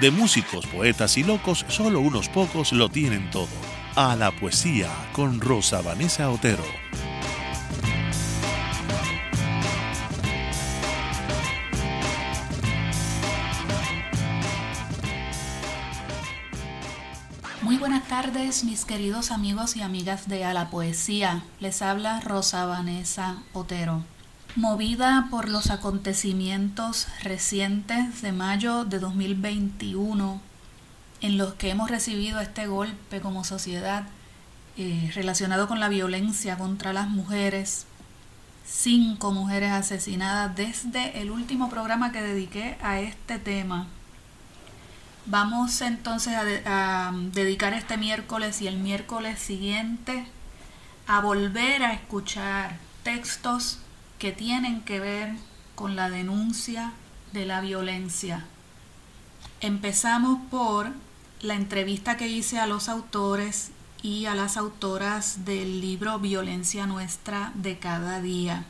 de músicos, poetas y locos, solo unos pocos lo tienen todo. A la poesía con Rosa Vanessa Otero. Muy buenas tardes, mis queridos amigos y amigas de A la Poesía. Les habla Rosa Vanessa Otero. Movida por los acontecimientos recientes de mayo de 2021, en los que hemos recibido este golpe como sociedad eh, relacionado con la violencia contra las mujeres, cinco mujeres asesinadas desde el último programa que dediqué a este tema. Vamos entonces a, a dedicar este miércoles y el miércoles siguiente a volver a escuchar textos que tienen que ver con la denuncia de la violencia. Empezamos por la entrevista que hice a los autores y a las autoras del libro Violencia Nuestra de cada día.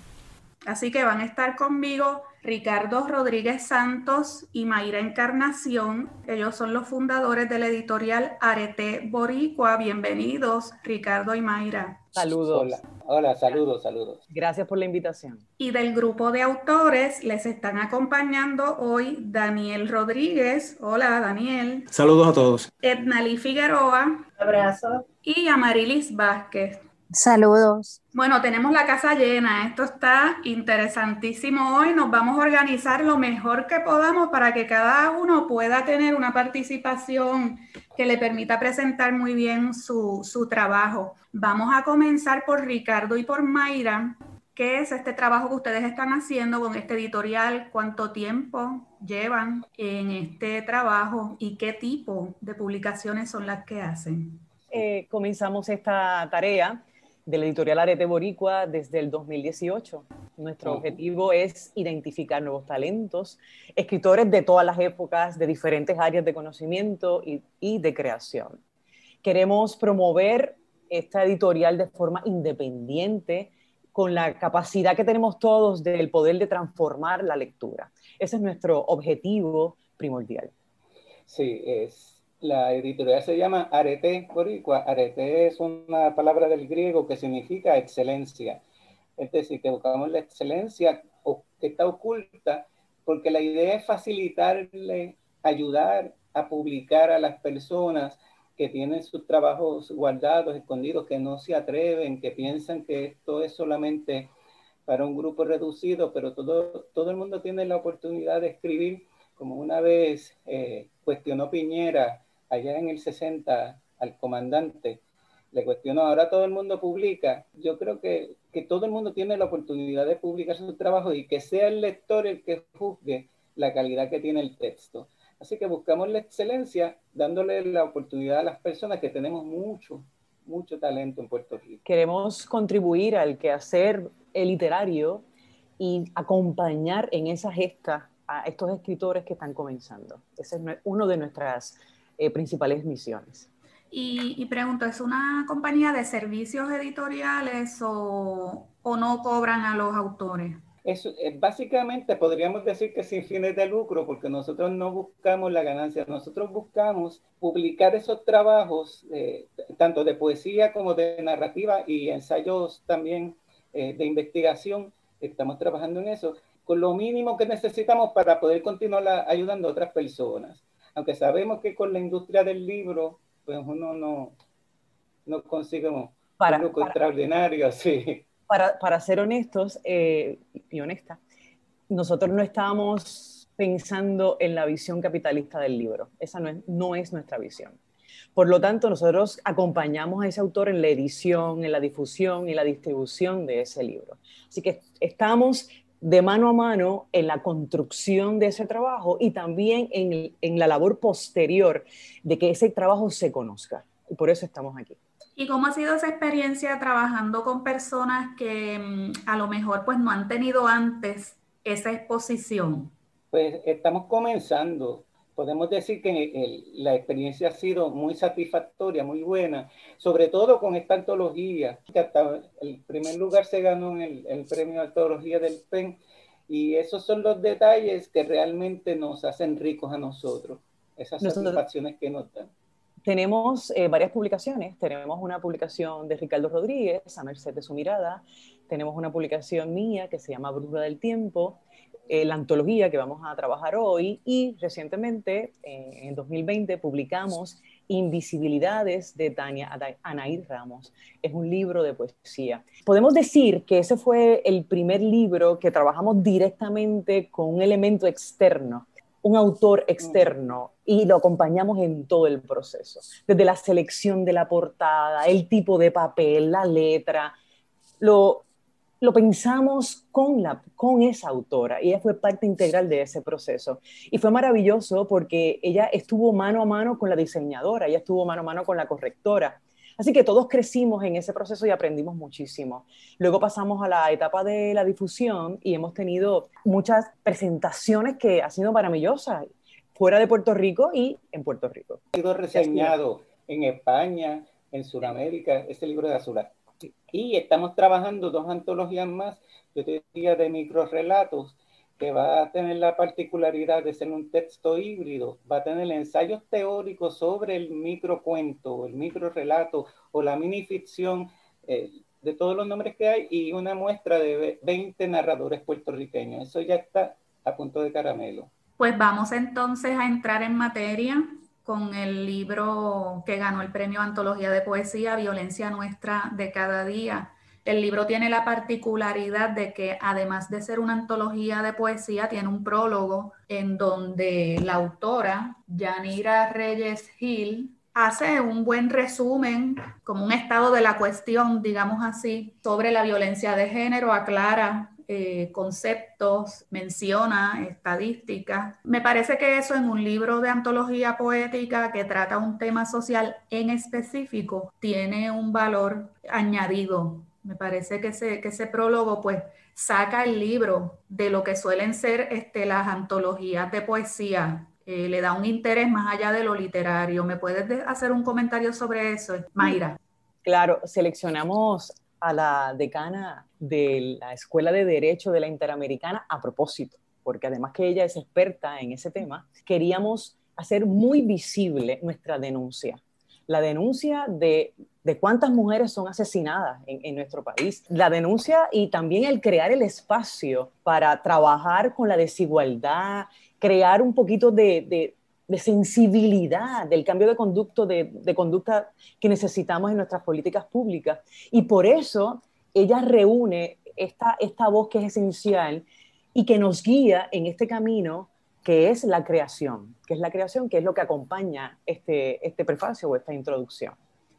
Así que van a estar conmigo Ricardo Rodríguez Santos y Mayra Encarnación. Ellos son los fundadores de la editorial Arete Boricua. Bienvenidos, Ricardo y Mayra. Saludos. Hola, hola, saludos, saludos. Gracias por la invitación. Y del grupo de autores les están acompañando hoy Daniel Rodríguez. Hola, Daniel. Saludos a todos. Ednalí Figueroa. Abrazo. Y Amarilis Vázquez. Saludos. Bueno, tenemos la casa llena. Esto está interesantísimo hoy. Nos vamos a organizar lo mejor que podamos para que cada uno pueda tener una participación que le permita presentar muy bien su, su trabajo. Vamos a comenzar por Ricardo y por Mayra. ¿Qué es este trabajo que ustedes están haciendo con este editorial? ¿Cuánto tiempo llevan en este trabajo y qué tipo de publicaciones son las que hacen? Eh, comenzamos esta tarea de la editorial Arete Boricua desde el 2018. Nuestro objetivo es identificar nuevos talentos, escritores de todas las épocas, de diferentes áreas de conocimiento y, y de creación. Queremos promover esta editorial de forma independiente, con la capacidad que tenemos todos del poder de transformar la lectura. Ese es nuestro objetivo primordial. Sí, es la editorial se llama Arete Boricua. Arete es una palabra del griego que significa excelencia. Es decir, que buscamos la excelencia que está oculta, porque la idea es facilitarle, ayudar a publicar a las personas que tienen sus trabajos guardados, escondidos, que no se atreven, que piensan que esto es solamente para un grupo reducido, pero todo, todo el mundo tiene la oportunidad de escribir, como una vez eh, cuestionó Piñera, allá en el 60 al comandante, le cuestionó, ahora todo el mundo publica. Yo creo que, que todo el mundo tiene la oportunidad de publicar su trabajo y que sea el lector el que juzgue la calidad que tiene el texto. Así que buscamos la excelencia dándole la oportunidad a las personas que tenemos mucho, mucho talento en Puerto Rico. Queremos contribuir al quehacer literario y acompañar en esa gesta a estos escritores que están comenzando. Ese es uno de nuestras eh, principales misiones. Y, y, pregunto, ¿es una compañía de servicios editoriales o, o no cobran a los autores? Es, eh, básicamente podríamos decir que sin fines de lucro, porque nosotros no buscamos la ganancia, nosotros buscamos publicar esos trabajos, eh, tanto de poesía como de narrativa y ensayos también eh, de investigación, estamos trabajando en eso, con lo mínimo que necesitamos para poder continuar ayudando a otras personas aunque sabemos que con la industria del libro, pues uno no, no consigue un para, para, extraordinario, sí. Para, para ser honestos eh, y honesta, nosotros no estábamos pensando en la visión capitalista del libro. Esa no es, no es nuestra visión. Por lo tanto, nosotros acompañamos a ese autor en la edición, en la difusión y la distribución de ese libro. Así que estamos de mano a mano en la construcción de ese trabajo y también en, en la labor posterior de que ese trabajo se conozca. Y por eso estamos aquí. ¿Y cómo ha sido esa experiencia trabajando con personas que mm, a lo mejor pues no han tenido antes esa exposición? Pues estamos comenzando. Podemos decir que la experiencia ha sido muy satisfactoria, muy buena, sobre todo con esta antología, que hasta el primer lugar se ganó en el, el premio de antología del PEN, y esos son los detalles que realmente nos hacen ricos a nosotros, esas satisfacciones que nos dan. Tenemos eh, varias publicaciones. Tenemos una publicación de Ricardo Rodríguez, A Merced de su Mirada. Tenemos una publicación mía que se llama Brújula del Tiempo. Eh, la antología que vamos a trabajar hoy. Y recientemente, eh, en 2020, publicamos Invisibilidades de Tania Anaid Ramos. Es un libro de poesía. Podemos decir que ese fue el primer libro que trabajamos directamente con un elemento externo un autor externo y lo acompañamos en todo el proceso, desde la selección de la portada, el tipo de papel, la letra, lo, lo pensamos con, la, con esa autora y ella fue parte integral de ese proceso. Y fue maravilloso porque ella estuvo mano a mano con la diseñadora, ella estuvo mano a mano con la correctora Así que todos crecimos en ese proceso y aprendimos muchísimo. Luego pasamos a la etapa de la difusión y hemos tenido muchas presentaciones que han sido maravillosas fuera de Puerto Rico y en Puerto Rico. Ha sido reseñado en España, en Sudamérica, este libro de Azul. Y estamos trabajando dos antologías más, yo te diría de microrelatos, que va a tener la particularidad de ser un texto híbrido, va a tener ensayos teóricos sobre el microcuento, el microrelato o la minificción eh, de todos los nombres que hay y una muestra de 20 narradores puertorriqueños. Eso ya está a punto de caramelo. Pues vamos entonces a entrar en materia con el libro que ganó el premio Antología de Poesía, Violencia Nuestra de Cada Día. El libro tiene la particularidad de que además de ser una antología de poesía, tiene un prólogo en donde la autora, Yanira Reyes Gil, hace un buen resumen, como un estado de la cuestión, digamos así, sobre la violencia de género, aclara eh, conceptos, menciona estadísticas. Me parece que eso en un libro de antología poética que trata un tema social en específico tiene un valor añadido me parece que ese, que ese prólogo pues saca el libro de lo que suelen ser este, las antologías de poesía. Eh, le da un interés más allá de lo literario. ¿Me puedes hacer un comentario sobre eso, Mayra? Claro, seleccionamos a la decana de la Escuela de Derecho de la Interamericana a propósito, porque además que ella es experta en ese tema, queríamos hacer muy visible nuestra denuncia. La denuncia de, cuántas mujeres son asesinadas en, nuestro país, la denuncia y también el crear el espacio para trabajar con la desigualdad, crear un poquito de, sensibilidad del cambio de, conducto, de, conducta que necesitamos en nuestras políticas públicas. Y por eso ella reúne esta, esta voz que es esencial y que nos guía en este camino que es la creación, que es la creación, que es lo que acompaña este, este prefacio o esta introducción.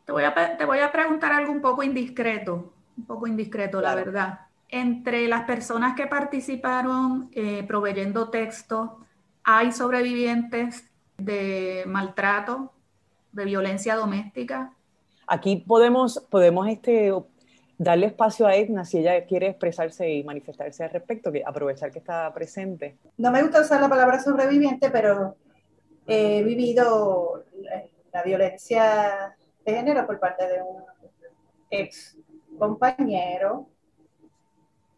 Te voy, a, te voy a preguntar algo un poco indiscreto, un poco indiscreto, la verdad. Entre las personas que participaron eh, proveyendo texto, ¿hay sobrevivientes de maltrato, de violencia doméstica? Aquí podemos, podemos este, darle espacio a Edna si ella quiere expresarse y manifestarse al respecto, que aprovechar que está presente. No me gusta usar la palabra sobreviviente, pero he vivido la, violencia de género por parte de un ex compañero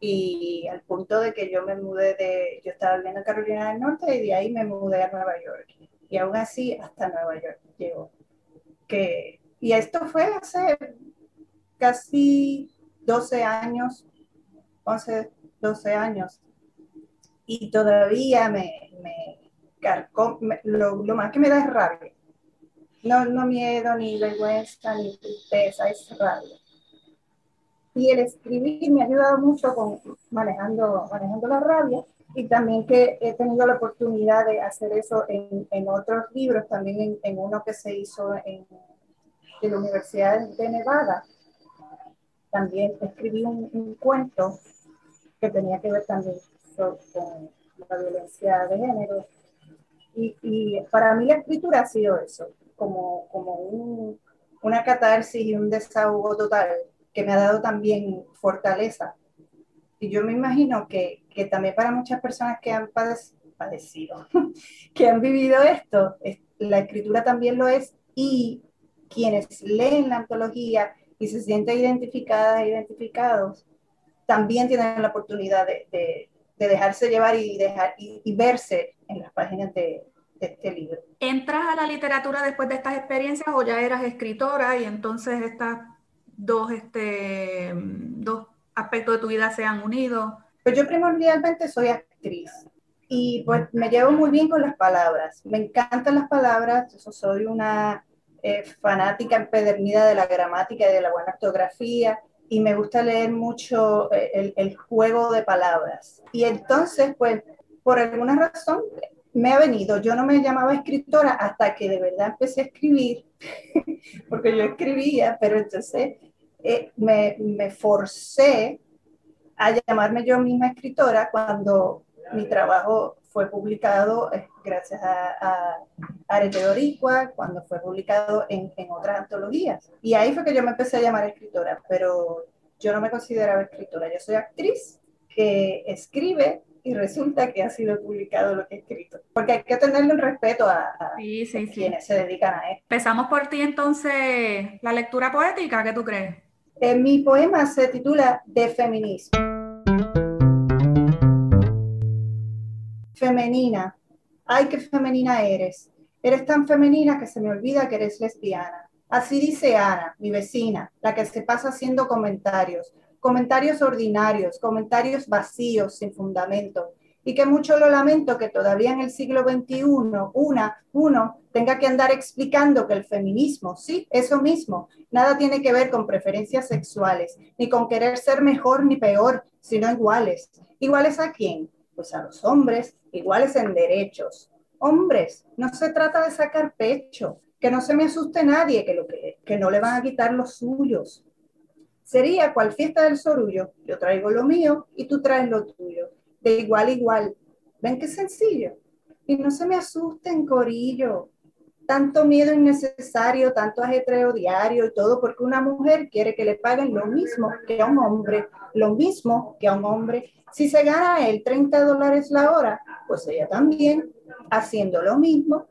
y al punto de que yo me mudé de, yo estaba viviendo en Carolina del Norte y de ahí me mudé a Nueva York. Y aún así hasta Nueva York llegó. Que, y esto fue hace casi 12 años, 11, 12 años, y todavía me, me, lo, lo, más que me da es rabia. No, no miedo, ni vergüenza, ni tristeza, es rabia. Y el escribir me ha ayudado mucho con manejando, manejando la rabia y también que he tenido la oportunidad de hacer eso en, en otros libros, también en, en, uno que se hizo en, la Universidad de Nevada, también escribí un, cuento que tenía que ver también comenzó con la violencia de género. Y, y para mí la escritura ha sido eso, como, como un, una catarsis y un desahogo total que me ha dado también fortaleza. Y yo me imagino que, que también para muchas personas que han padecido, que han vivido esto, la escritura también lo es y quienes leen la antología y se sienten identificadas e identificados, también tienen la oportunidad de, de, dejarse llevar y, dejar, y, verse en las páginas de, de, este libro. ¿Entras a la literatura después de estas experiencias o ya eras escritora y entonces estas dos, este, dos aspectos de tu vida se han unido? Pues yo primordialmente soy actriz y pues me llevo muy bien con las palabras. Me encantan las palabras, yo soy una eh, fanática empedernida de la gramática y de la buena ortografía y me gusta leer mucho eh, el, el, juego de palabras. Y entonces, pues, por alguna razón me ha venido. Yo no me llamaba escritora hasta que de verdad empecé a escribir, porque yo escribía, pero entonces eh, me, me forcé a llamarme yo misma escritora cuando mi trabajo fue publicado eh, gracias a, a Arete cuando fue publicado en, en, otras antologías. Y ahí fue que yo me empecé a llamar escritora, pero yo no me consideraba escritora, yo soy actriz que escribe y resulta que ha sido publicado lo que he escrito. Porque hay que tenerle un respeto a, quienes se dedican a esto. Empezamos por ti entonces, la lectura poética, ¿qué tú crees? En mi poema se titula De feminismo. femenina. Ay, qué femenina eres. Eres tan femenina que se me olvida que eres lesbiana. Así dice Ana, mi vecina, la que se pasa haciendo comentarios, comentarios ordinarios, comentarios vacíos, sin fundamento. Y que mucho lo lamento que todavía en el siglo XXI una, uno, tenga que andar explicando que el feminismo, sí, eso mismo, nada tiene que ver con preferencias sexuales, ni con querer ser mejor ni peor, sino iguales. ¿Iguales a quién? Pues a los hombres, iguales en derechos. Hombres, no se trata de sacar pecho, que no se me asuste nadie, que, lo que, que no le van a quitar los suyos. Sería cual fiesta del sorullo, yo traigo lo mío y tú traes lo tuyo, de igual a igual. ¿Ven qué sencillo? Y no se me asusten, corillo. Tanto miedo innecesario, tanto ajetreo diario y todo porque una mujer quiere que le paguen lo mismo que a un hombre, lo mismo que a un hombre. Si se gana el 30 dólares la hora, pues ella también, haciendo lo mismo.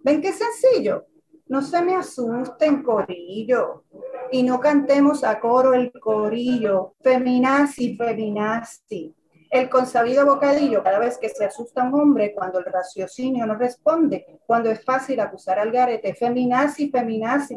¿Ven qué sencillo? No se me asusten, corillo. Y no cantemos a coro el corillo. Feminazi, feminazi. El consabido bocadillo, cada vez que se asusta un hombre, cuando el raciocinio no responde, cuando es fácil acusar al garete, feminazi, feminazi.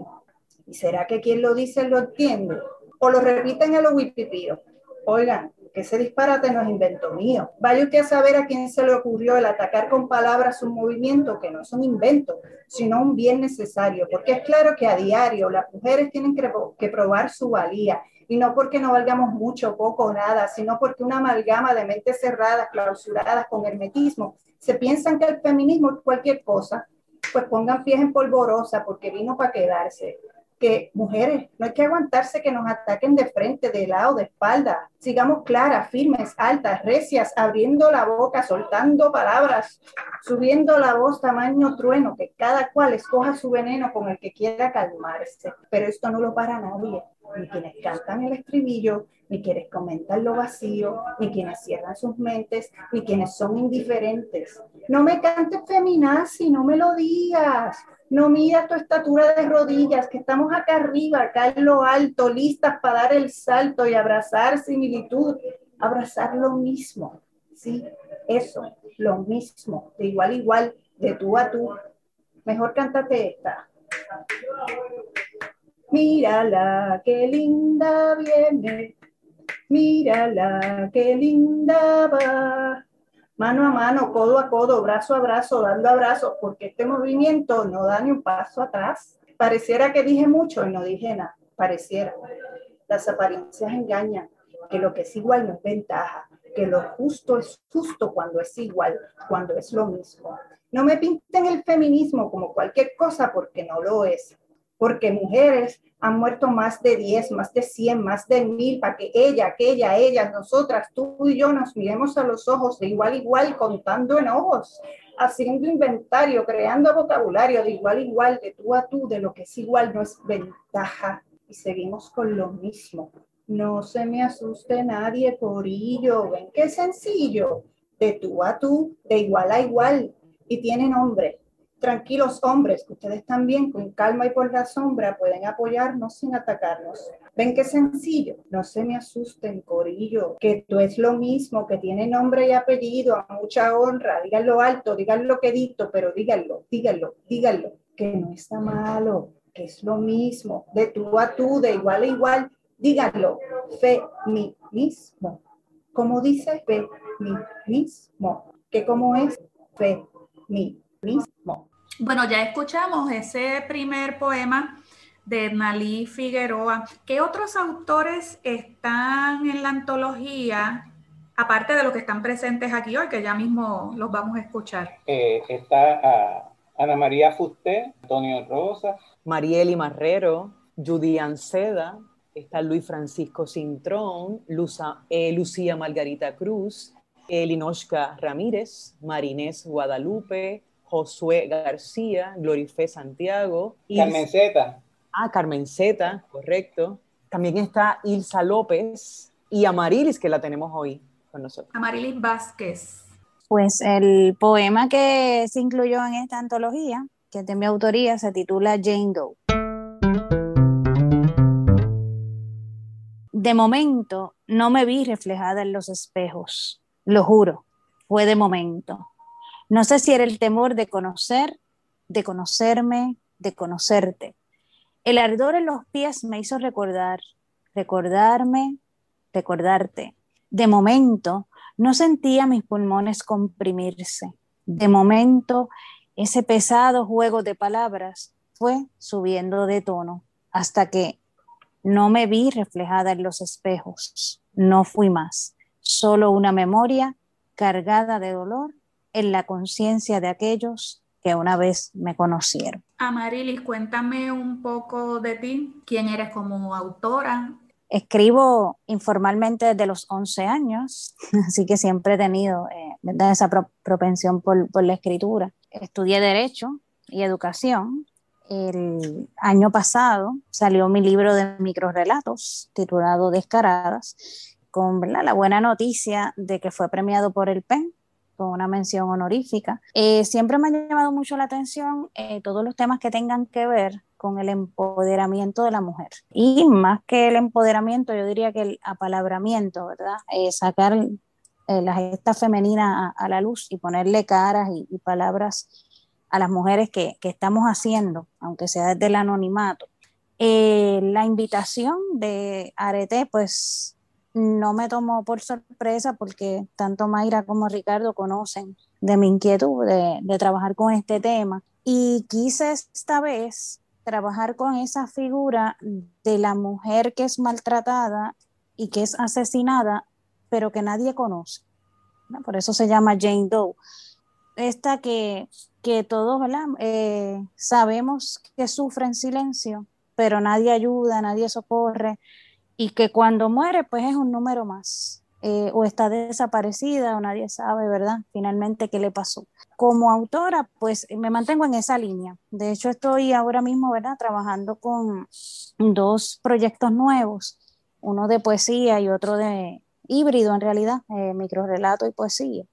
¿Y será que quien lo dice lo entiende? O lo repiten a lo wipipío. Oigan, que ese disparate no es invento mío. Vaya usted a saber a quién se le ocurrió el atacar con palabras un movimiento que no es un invento, sino un bien necesario, porque es claro que a diario las mujeres tienen que probar su valía, y no porque no valgamos mucho, poco o nada, sino porque una amalgama de mentes cerradas, clausuradas con hermetismo, se piensan que el feminismo es cualquier cosa, pues pongan pies en polvorosa porque vino para quedarse que mujeres, no hay que aguantarse que nos ataquen de frente, de lado, de espalda. Sigamos claras, firmes, altas, recias, abriendo la boca, soltando palabras, subiendo la voz tamaño trueno, que cada cual escoja su veneno con el que quiera calmarse. Pero esto no lo para nadie, ni quienes cantan el estribillo, ni quienes comentan lo vacío, ni quienes cierran sus mentes, ni quienes son indiferentes. No me cantes feminazi, no me lo digas. No mira tu estatura de rodillas, que estamos acá arriba, acá en lo alto, listas para dar el salto y abrazar similitud, abrazar lo mismo. Sí, eso, lo mismo, de igual a igual, de tú a tú. Mejor cántate esta. Mírala, qué linda viene. Mírala, qué linda va mano a mano, codo a codo, brazo a brazo, dando abrazos, porque este movimiento no da ni un paso atrás. Pareciera que dije mucho y no dije nada, pareciera. Las apariencias engañan, que lo que es igual no es ventaja, que lo justo es justo cuando es igual, cuando es lo mismo. No me pinten el feminismo como cualquier cosa porque no lo es. Porque mujeres han muerto más de 10, más de 100, más de 1000, para que ella, aquella, ella, nosotras, tú y yo nos miremos a los ojos de igual a igual, contando enojos, haciendo inventario, creando vocabulario de igual igual, de tú a tú, de lo que es igual no es ventaja. Y seguimos con lo mismo. No se me asuste nadie, Corillo. Ven qué sencillo. De tú a tú, de igual a igual. Y tiene nombre tranquilos hombres, que ustedes también con calma y por la sombra pueden apoyarnos sin atacarnos. Ven qué sencillo, no se me asusten, Corillo, que tú es lo mismo, que tiene nombre y apellido, a mucha honra, díganlo alto, díganlo quedito, pero díganlo, díganlo, díganlo, que no está malo, que es lo mismo, de tú a tú, de igual a igual, díganlo, feminismo. Como dice feminismo, que como es feminismo. Bueno, ya escuchamos ese primer poema de Nalí Figueroa. ¿Qué otros autores están en la antología, aparte de los que están presentes aquí hoy, que ya mismo los vamos a escuchar? Eh, está Ana María Fusté, Antonio Rosa. Marieli Marrero, Judy Anceda, está Luis Francisco Cintrón, eh, Lucía Margarita Cruz, Elinoshka Ramírez, Marinés Guadalupe, Josué García, Glorifé Santiago. Carmenceta. Ah, Carmenceta, correcto. También está Ilsa López y Amarilis, que la tenemos hoy con nosotros. Amarilis Vázquez. Pues el poema que se incluyó en esta antología, que es de mi autoría, se titula Jane Doe. De momento no me vi reflejada en los espejos, lo juro, fue de momento no sé si era el temor de conocer, de conocerme, de conocerte. El ardor en los pies me hizo recordar, recordarme, recordarte. De momento, no sentía mis pulmones comprimirse. De momento, ese pesado juego de palabras fue subiendo de tono hasta que no me vi reflejada en los espejos. No fui más, solo una memoria cargada de dolor en la conciencia de aquellos que una vez me conocieron. Amarilis, cuéntame un poco de ti. ¿Quién eres como autora? Escribo informalmente desde los 11 años, así que siempre he tenido eh, esa propensión por, por la escritura. Estudié Derecho y Educación. El año pasado salió mi libro de microrelatos titulado Descaradas, con la buena noticia de que fue premiado por el PEN con una mención honorífica. Eh, siempre me ha llamado mucho la atención eh, todos los temas que tengan que ver con el empoderamiento de la mujer. Y más que el empoderamiento, yo diría que el apalabramiento, ¿verdad? Eh, sacar la gesta femenina a, la luz y ponerle caras y, palabras a las mujeres que, que, estamos haciendo, aunque sea desde el anonimato. la invitación de Arete, pues no me tomó por sorpresa porque tanto Mayra como Ricardo conocen de mi inquietud de, trabajar con este tema. Y quise esta vez trabajar con esa figura de la mujer que es maltratada y que es asesinada, pero que nadie conoce. Por eso se llama Jane Doe. Esta que, que todos eh, sabemos que sufre en silencio, pero nadie ayuda, nadie socorre, y que cuando muere pues es un número más. Eh, o está desaparecida o nadie sabe, ¿verdad? Finalmente qué le pasó. Como autora, pues me mantengo en esa línea. De hecho, estoy ahora mismo, ¿verdad? Trabajando con dos proyectos nuevos, uno de poesía y otro de híbrido en realidad, eh, microrelato y poesía.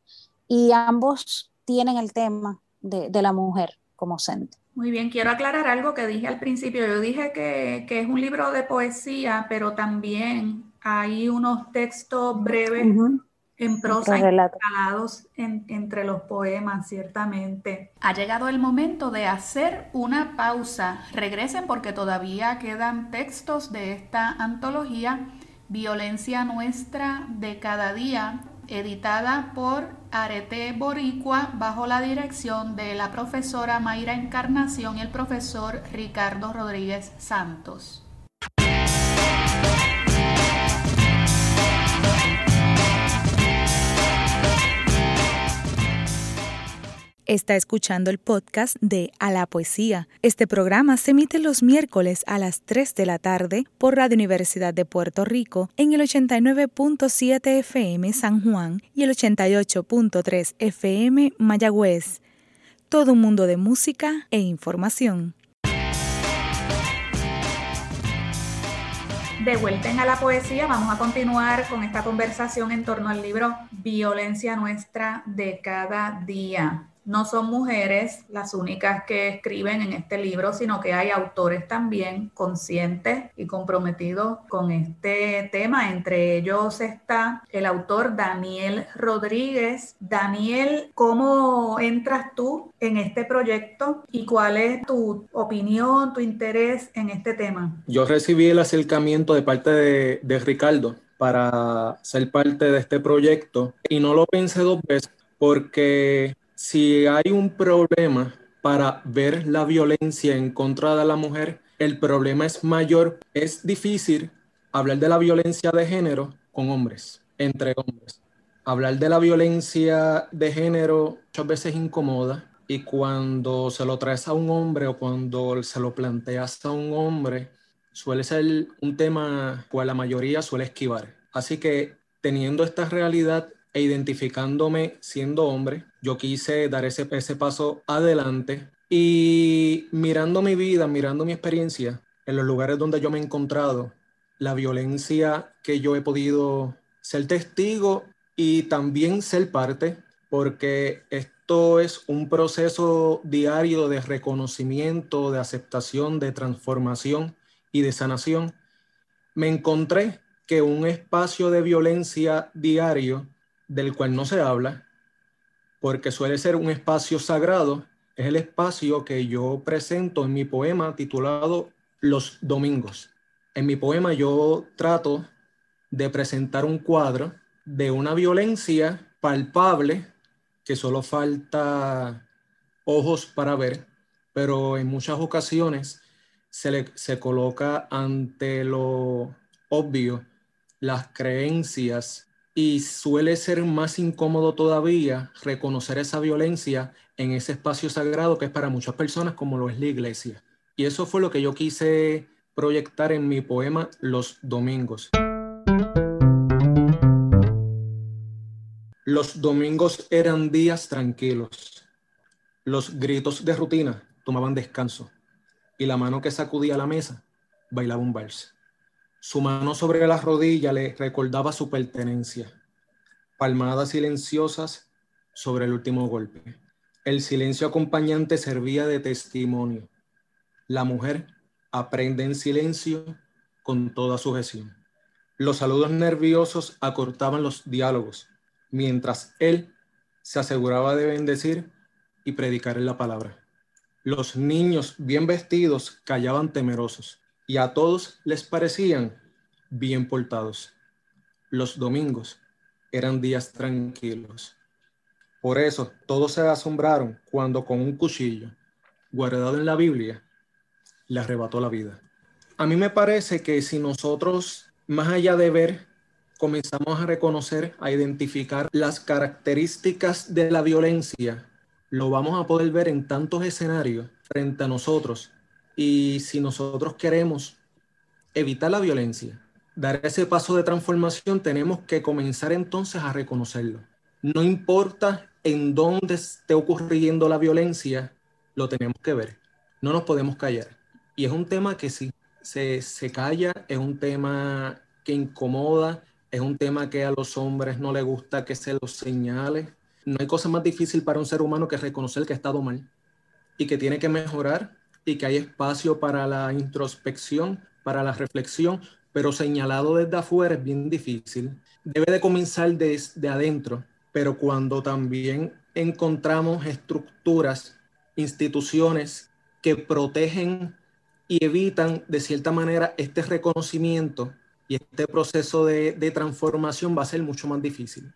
Y ambos tienen el tema de, de la mujer como centro. Muy bien, quiero aclarar algo que dije al principio. Yo dije que, es un libro de poesía, pero también hay unos textos breves en prosa instalados entre los poemas, ciertamente. Ha llegado el momento de hacer una pausa. Regresen porque todavía quedan textos de esta antología, Violencia Nuestra de cada día, editada por Arete Boricua bajo la dirección de la profesora Mayra Encarnación y el profesor Ricardo Rodríguez Santos. Está escuchando el podcast de A la Poesía. Este programa se emite los miércoles a las 3 de la tarde por Radio Universidad de Puerto Rico en el 89.7 FM San Juan y el 88.3 FM Mayagüez. Todo un mundo de música e información. De vuelta en a la poesía, vamos a continuar con esta conversación en torno al libro Violencia Nuestra de cada día no son mujeres las únicas que escriben en este libro, sino que hay autores también conscientes y comprometidos con este tema. Entre ellos está el autor Daniel Rodríguez. Daniel, ¿cómo entras tú en este proyecto y cuál es tu opinión, tu interés en este tema? Yo recibí el acercamiento de parte de, Ricardo para ser parte de este proyecto y no lo pensé dos veces porque si hay un problema para ver la violencia en contra de la mujer, el problema es mayor. Es difícil hablar de la violencia de género con hombres, entre hombres. Hablar de la violencia de género muchas veces incomoda y cuando se lo traes a un hombre o cuando se lo planteas a un hombre, suele ser un tema que la mayoría suele esquivar. Así que teniendo esta realidad e identificándome siendo hombre, yo quise dar ese, ese paso adelante y mirando mi vida, mirando mi experiencia en los lugares donde yo me he encontrado, la violencia que yo he podido ser testigo y también ser parte, porque esto es un proceso diario de reconocimiento, de aceptación, de transformación y de sanación, me encontré que un espacio de violencia diario del cual no se habla, porque suele ser un espacio sagrado, es el espacio que yo presento en mi poema titulado Los Domingos. En mi poema yo trato de presentar un cuadro de una violencia palpable que solo falta ojos para ver, pero en muchas ocasiones se, se coloca ante lo obvio las creencias y suele ser más incómodo todavía reconocer esa violencia en ese espacio sagrado que es para muchas personas como lo es la iglesia. Y eso fue lo que yo quise proyectar en mi poema Los Domingos. Los domingos eran días tranquilos. Los gritos de rutina tomaban descanso y la mano que sacudía la mesa bailaba un vals. Su mano sobre la rodilla le recordaba su pertenencia. Palmadas silenciosas sobre el último golpe. El silencio acompañante servía de testimonio. La mujer aprende en silencio con toda sujeción. Los saludos nerviosos acortaban los diálogos, mientras él se aseguraba de bendecir y predicar en la palabra. Los niños bien vestidos callaban temerosos y a todos les parecían bien portados. Los domingos eran días tranquilos. Por eso todos se asombraron cuando con un cuchillo guardado en la Biblia le arrebató la vida. A mí me parece que si nosotros, más allá de ver, comenzamos a reconocer, a identificar las características de la violencia, lo vamos a poder ver en tantos escenarios frente a nosotros. Y si nosotros queremos evitar la violencia, dar ese paso de transformación, tenemos que comenzar entonces a reconocerlo. No importa en dónde esté ocurriendo la violencia, lo tenemos que ver. No nos podemos callar. Y es un tema que si se, se calla, es un tema que incomoda, es un tema que a los hombres no les gusta que se los señale. No hay cosa más difícil para un ser humano que reconocer que ha estado mal y que tiene que mejorar y que hay espacio para la introspección, para la reflexión, pero señalado desde afuera es bien difícil. Debe de comenzar desde adentro, pero cuando también encontramos estructuras, instituciones que protegen y evitan de cierta manera este reconocimiento y este proceso de, de transformación va a ser mucho más difícil.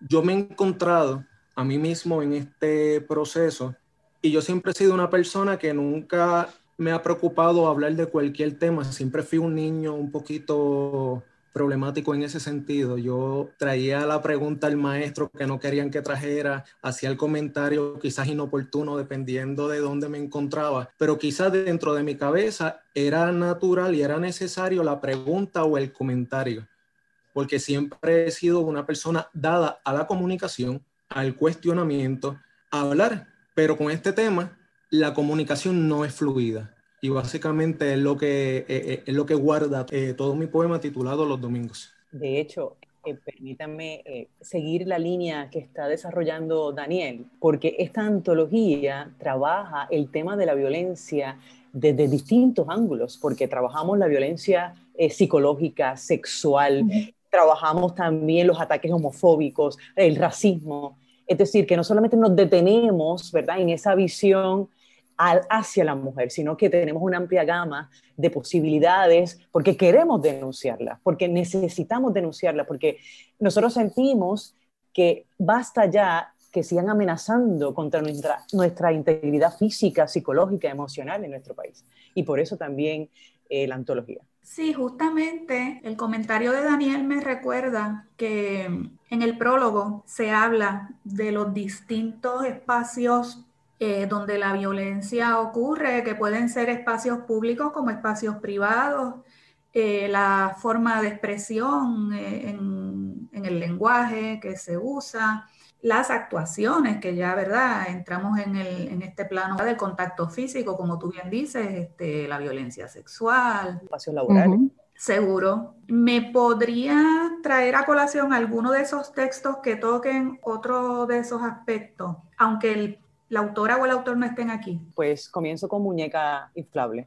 Yo me he encontrado a mí mismo en este proceso y yo siempre he sido una persona que nunca me ha preocupado hablar de cualquier tema. Siempre fui un niño un poquito problemático en ese sentido. Yo traía la pregunta al maestro que no querían que trajera, hacía el comentario quizás inoportuno dependiendo de dónde me encontraba, pero quizás dentro de mi cabeza era natural y era necesario la pregunta o el comentario, porque siempre he sido una persona dada a la comunicación, al cuestionamiento, a hablar, pero con este tema la comunicación no es fluida y básicamente es lo que, eh, eh, es lo que guarda eh, todo mi poema titulado Los Domingos. De hecho, permítanme seguir la línea que está desarrollando Daniel, porque esta antología trabaja el tema de la violencia desde distintos ángulos, porque trabajamos la violencia psicológica, sexual, trabajamos también los ataques homofóbicos, el racismo. Es decir, que no solamente nos detenemos, ¿verdad?, en esa visión hacia la mujer, sino que tenemos una amplia gama de posibilidades porque queremos denunciarla, porque necesitamos denunciarla, porque nosotros sentimos que basta ya que sigan amenazando contra nuestra, integridad física, psicológica, emocional en nuestro país. Y por eso también eh, la antología. Sí, justamente el comentario de Daniel me recuerda que en el prólogo se habla de los distintos espacios eh, donde la violencia ocurre, que pueden ser espacios públicos como espacios privados, eh, la forma de expresión eh, en, el lenguaje que se usa, las actuaciones, que ya, ¿verdad? Entramos en, este plano del contacto físico, como tú bien dices, este, la violencia sexual. Espacios laborales. Seguro. ¿Me podría traer a colación alguno de esos textos que toquen otro de esos aspectos? Aunque el la autora o el autor no estén aquí? Pues comienzo con Muñeca Inflable.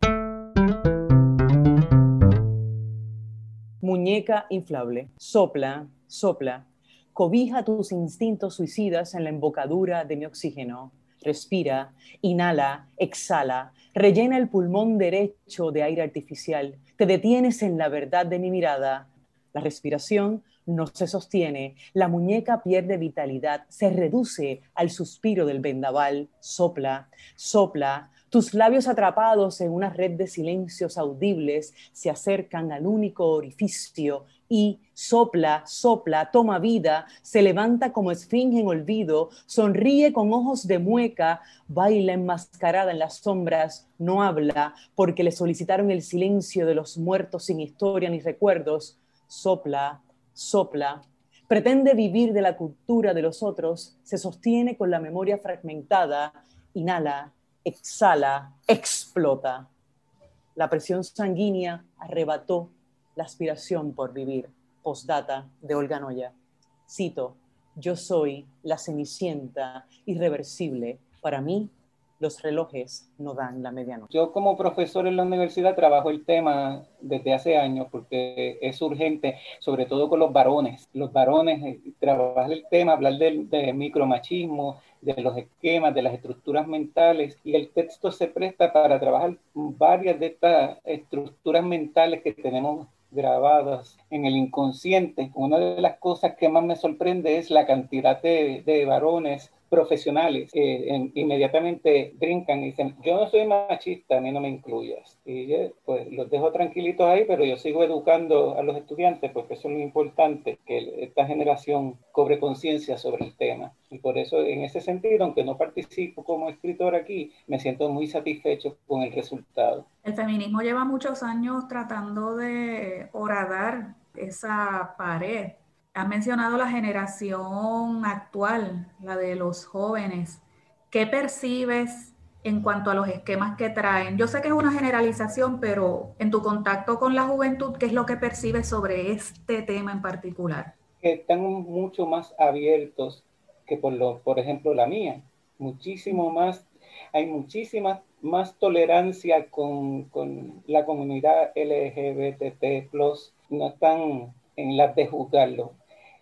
Muñeca inflable, sopla, sopla, cobija tus instintos suicidas en la embocadura de mi oxígeno. Respira, inhala, exhala, rellena el pulmón derecho de aire artificial. Te detienes en la verdad de mi mirada. La respiración no se sostiene, la muñeca pierde vitalidad, se reduce al suspiro del vendaval, sopla, sopla, tus labios atrapados en una red de silencios audibles se acercan al único orificio y sopla, sopla, toma vida, se levanta como esfinge en olvido, sonríe con ojos de mueca, baila enmascarada en las sombras, no habla porque le solicitaron el silencio de los muertos sin historia ni recuerdos, sopla, sopla, pretende vivir de la cultura de los otros, se sostiene con la memoria fragmentada, inhala, exhala, explota. La presión sanguínea arrebató la aspiración por vivir. Postdata de Olga Noya. Cito, yo soy la cenicienta irreversible. Para mí, los relojes no dan la medianoche. Yo como profesor en la universidad trabajo el tema desde hace años porque es urgente, sobre todo con los varones. Los varones, eh, trabajar el tema, hablar del, micromachismo, de los esquemas, de las estructuras mentales, y el texto se presta para trabajar varias de estas estructuras mentales que tenemos grabadas en el inconsciente. Una de las cosas que más me sorprende es la cantidad de, de varones profesionales eh, inmediatamente brincan y dicen, yo no soy machista, a mí no me incluyas. Y pues los dejo tranquilitos ahí, pero yo sigo educando a los estudiantes porque eso es lo importante, que esta generación cobre conciencia sobre el tema. Y por eso, en ese sentido, aunque no participo como escritor aquí, me siento muy satisfecho con el resultado. El feminismo lleva muchos años tratando de horadar esa pared Has mencionado la generación actual, la de los jóvenes. ¿Qué percibes en cuanto a los esquemas que traen? Yo sé que es una generalización, pero en tu contacto con la juventud, ¿qué es lo que percibes sobre este tema en particular? Están mucho más abiertos que por, lo, por ejemplo la mía. Muchísimo más, hay muchísima más tolerancia con, con la comunidad LGBT+, no están en las de juzgarlo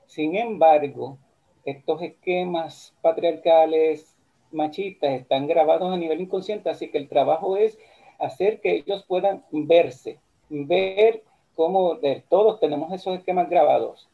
sin embargo, estos esquemas patriarcales machistas están grabados a nivel inconsciente, así que el trabajo es hacer que ellos puedan verse, ver cómo todos tenemos esos esquemas grabados.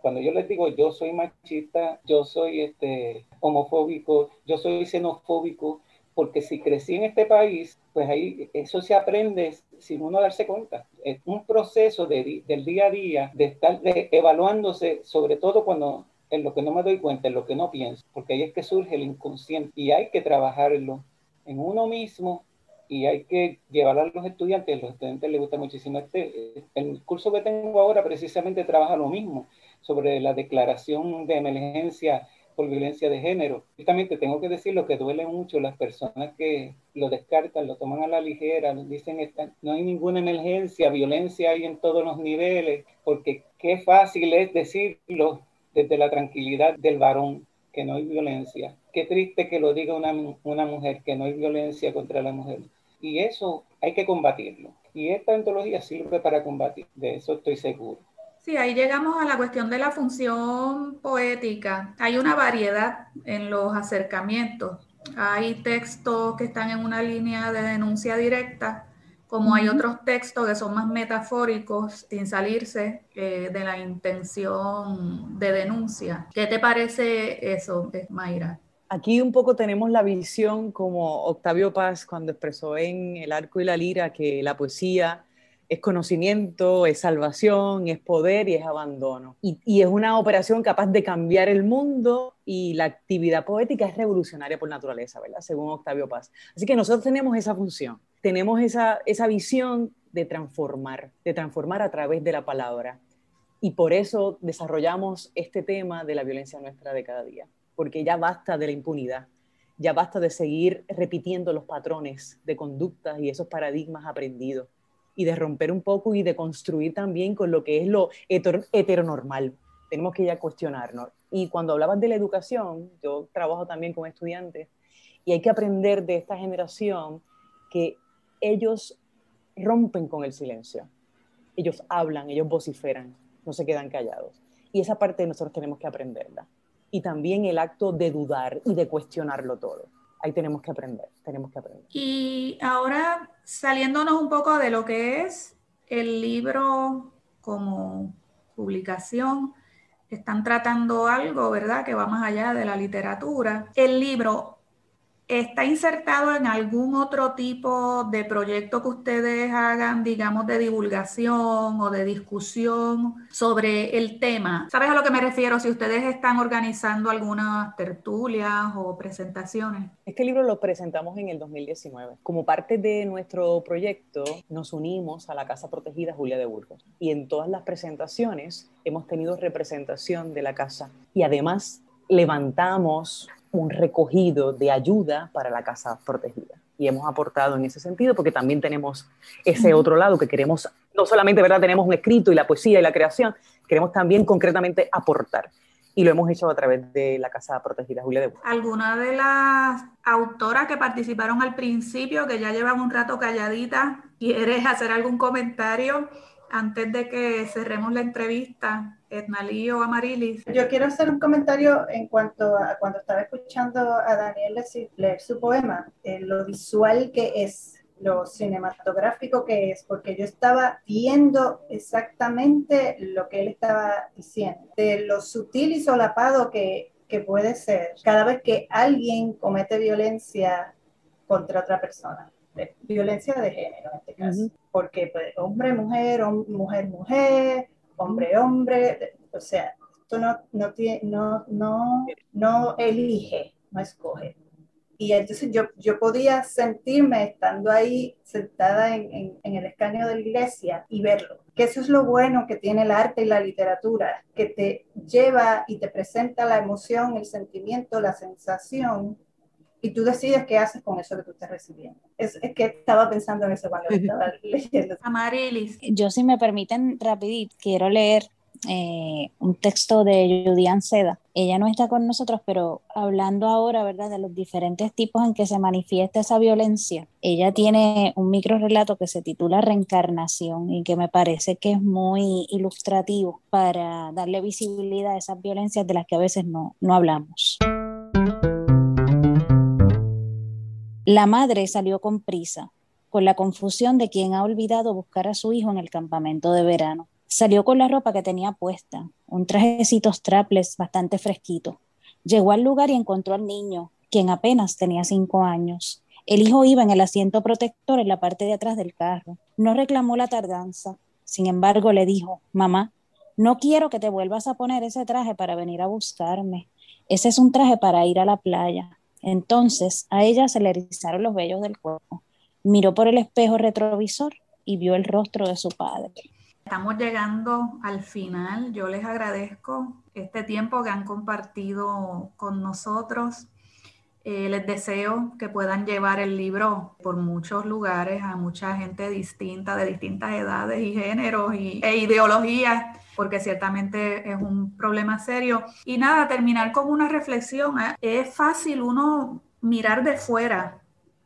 Cuando yo les digo yo soy machista, yo soy este, homofóbico, yo soy xenofóbico, porque si crecí en este país, pues ahí eso se aprende sin uno darse cuenta. Es un proceso de, del día a día, de estar evaluándose, sobre todo cuando en lo que no me doy cuenta, en lo que no pienso, porque ahí es que surge el inconsciente y hay que trabajarlo en uno mismo y hay que llevar a los estudiantes, a los estudiantes les gusta muchísimo este, el curso que tengo ahora precisamente trabaja lo mismo, sobre la declaración de emergencia por violencia de género. Justamente tengo que decir lo que duele mucho las personas que lo descartan, lo toman a la ligera, dicen no hay ninguna emergencia, violencia hay en todos los niveles, porque qué fácil es decirlo desde la tranquilidad del varón, que no hay violencia. Qué triste que lo diga una, una mujer, que no hay violencia contra la mujer. Y eso hay que combatirlo. Y esta antología sirve para combatir, de eso estoy seguro. Sí, ahí llegamos a la cuestión de la función poética. Hay una variedad en los acercamientos. Hay textos que están en una línea de denuncia directa, como hay otros textos que son más metafóricos, sin salirse eh, de la intención de denuncia. ¿Qué te parece eso, Mayra? Aquí un poco tenemos la visión como Octavio Paz cuando expresó en El arco y la lira que la poesía es conocimiento, es salvación, es poder y es abandono. Y, es una operación capaz de cambiar el mundo y la actividad poética es revolucionaria por naturaleza, ¿verdad? Según Octavio Paz. Así que nosotros tenemos esa función, tenemos esa, esa visión de transformar, de transformar a través de la palabra. Y por eso desarrollamos este tema de la violencia nuestra de cada día, porque ya basta de la impunidad, ya basta de seguir repitiendo los patrones de conductas y esos paradigmas aprendidos y de romper un poco y de construir también con lo que es lo heteronormal. Tenemos que ya cuestionarnos. Y cuando hablabas de la educación, yo trabajo también con estudiantes y hay que aprender de esta generación que ellos rompen con el silencio. Ellos hablan, ellos vociferan, no se quedan callados. Y esa parte nosotros tenemos que aprenderla. Y también el acto de dudar y de cuestionarlo todo ahí tenemos que aprender, tenemos que aprender. Y ahora saliéndonos un poco de lo que es el libro como publicación, están tratando algo, ¿verdad?, que va más allá de la literatura. El libro ¿Está insertado en algún otro tipo de proyecto que ustedes hagan, digamos, de divulgación o de discusión sobre el tema? ¿Sabes a lo que me refiero? Si ustedes están organizando algunas tertulias o presentaciones. Este libro lo presentamos en el 2019. Como parte de nuestro proyecto, nos unimos a la Casa Protegida Julia de Burgos. Y en todas las presentaciones hemos tenido representación de la casa. Y además levantamos un recogido de ayuda para la casa protegida. Y hemos aportado en ese sentido porque también tenemos ese otro lado que queremos, no solamente ¿verdad? tenemos un escrito y la poesía y la creación, queremos también concretamente aportar. Y lo hemos hecho a través de la Casa Protegida Julia de ¿Alguna de las autoras que participaron al principio, que ya llevan un rato calladita, quieres hacer algún comentario antes de que cerremos la entrevista? Ednalí o Amarilis. Yo quiero hacer un comentario en cuanto a cuando estaba escuchando a Daniel leer su poema, eh, lo visual que es, lo cinematográfico que es, porque yo estaba viendo exactamente lo que él estaba diciendo, de lo sutil y solapado que, que puede ser cada vez que alguien comete violencia contra otra persona violencia de género en este caso, porque pues, hombre, mujer, mujer, mujer, hombre, hombre, o sea, esto no, no, tiene, no, no, no elige, no escoge. Y entonces yo, yo podía sentirme estando ahí sentada en, en, el escaño de la iglesia y verlo. Que eso es lo bueno que tiene el arte y la literatura, que te lleva y te presenta la emoción, el sentimiento, la sensación y tú decides qué haces con eso que tú estás recibiendo. Es, es que estaba pensando en eso cuando estaba leyendo. Amarilis. Yo, si me permiten, rapidito, quiero leer eh, un texto de Judian Seda. Ella no está con nosotros, pero hablando ahora, ¿verdad?, de los diferentes tipos en que se manifiesta esa violencia. Ella tiene un micro relato que se titula Reencarnación y que me parece que es muy ilustrativo para darle visibilidad a esas violencias de las que a veces no, no hablamos. La madre salió con prisa, con la confusión de quien ha olvidado buscar a su hijo en el campamento de verano. Salió con la ropa que tenía puesta, un trajecito strapless bastante fresquito. Llegó al lugar y encontró al niño, quien apenas tenía cinco años. El hijo iba en el asiento protector en la parte de atrás del carro. No reclamó la tardanza. Sin embargo, le dijo, mamá, no quiero que te vuelvas a poner ese traje para venir a buscarme. Ese es un traje para ir a la playa. Entonces a ella se le erizaron los vellos del cuerpo. Miró por el espejo retrovisor y vio el rostro de su padre. Estamos llegando al final. Yo les agradezco este tiempo que han compartido con nosotros. Eh, les deseo que puedan llevar el libro por muchos lugares a mucha gente distinta, de distintas edades y géneros y, e ideologías, porque ciertamente es un problema serio. Y nada, terminar con una reflexión. ¿eh? Es fácil uno mirar de fuera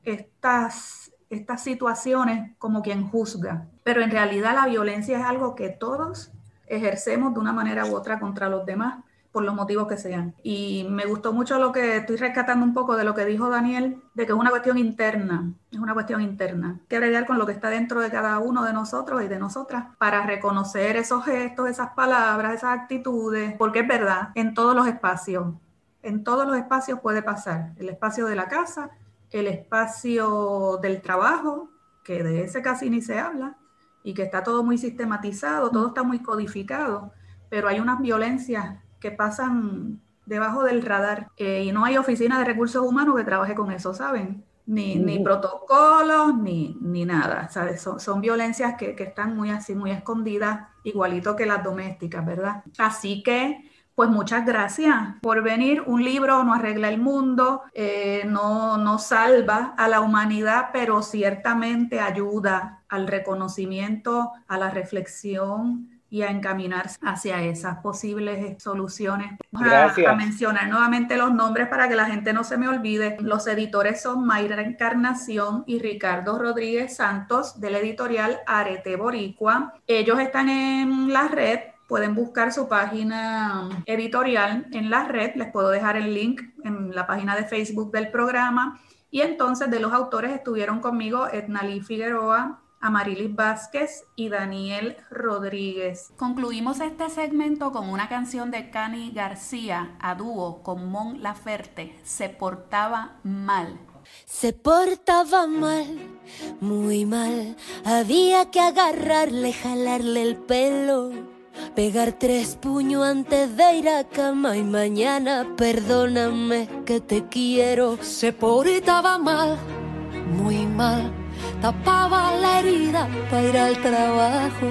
estas, estas situaciones como quien juzga, pero en realidad la violencia es algo que todos ejercemos de una manera u otra contra los demás por los motivos que sean. Y me gustó mucho lo que estoy rescatando un poco de lo que dijo Daniel, de que es una cuestión interna, es una cuestión interna. que bregar con lo que está dentro de cada uno de nosotros y de nosotras para reconocer esos gestos, esas palabras, esas actitudes, porque es verdad, en todos los espacios, en todos los espacios puede pasar. El espacio de la casa, el espacio del trabajo, que de ese casi ni se habla, y que está todo muy sistematizado, todo está muy codificado, pero hay unas violencias que pasan debajo del radar eh, y no hay oficina de recursos humanos que trabaje con eso, ¿saben? Ni, ni protocolos, ni, ni nada, ¿sabes? Son, son violencias que, que, están muy así, muy escondidas, igualito que las domésticas, ¿verdad? Así que, pues muchas gracias por venir. Un libro no arregla el mundo, eh, no, no salva a la humanidad, pero ciertamente ayuda al reconocimiento, a la reflexión, y a encaminarse hacia esas posibles soluciones. Vamos a, mencionar nuevamente los nombres para que la gente no se me olvide. Los editores son Mayra Encarnación y Ricardo Rodríguez Santos del editorial Arete Boricua. Ellos están en la red. Pueden buscar su página editorial en la red. Les puedo dejar el link en la página de Facebook del programa. Y entonces de los autores estuvieron conmigo Etnalí Figueroa, Amarilis Vázquez y Daniel Rodríguez. Concluimos este segmento con una canción de Cani García a dúo con Mon Laferte, Se portaba mal. Se portaba mal, muy mal. Había que agarrarle, jalarle el pelo, pegar tres puños antes de ir a cama y mañana perdóname que te quiero. Se portaba mal, muy mal tapaba la herida para ir al trabajo.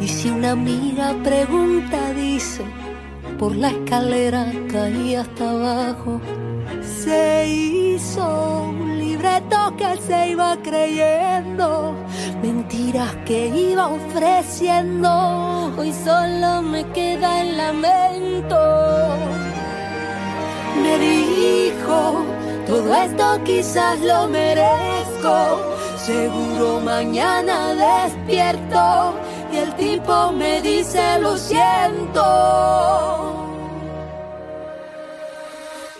Y si una amiga pregunta, dice, por la escalera caí hasta abajo. Se hizo un libreto que se iba creyendo, mentiras que iba ofreciendo. Hoy solo me queda el lamento. Me dijo, todo esto quizás lo merezco Seguro mañana despierto y el tipo me dice lo siento.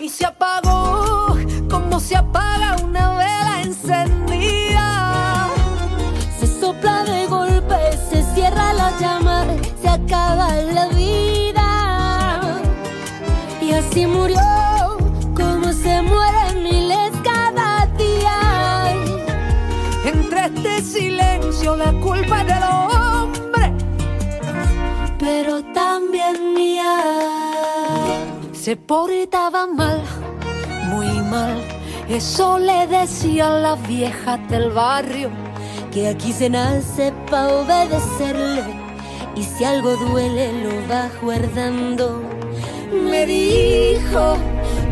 Y se apagó como se apaga una vela encendida. Se sopla de golpe, se cierra la llama, se acaba la vida. Y así murió la culpa del hombre, pero también mía. Se portaba mal, muy mal. Eso le decían las viejas del barrio, que aquí se nace pa' obedecerle. Y si algo duele, lo va guardando. Me dijo,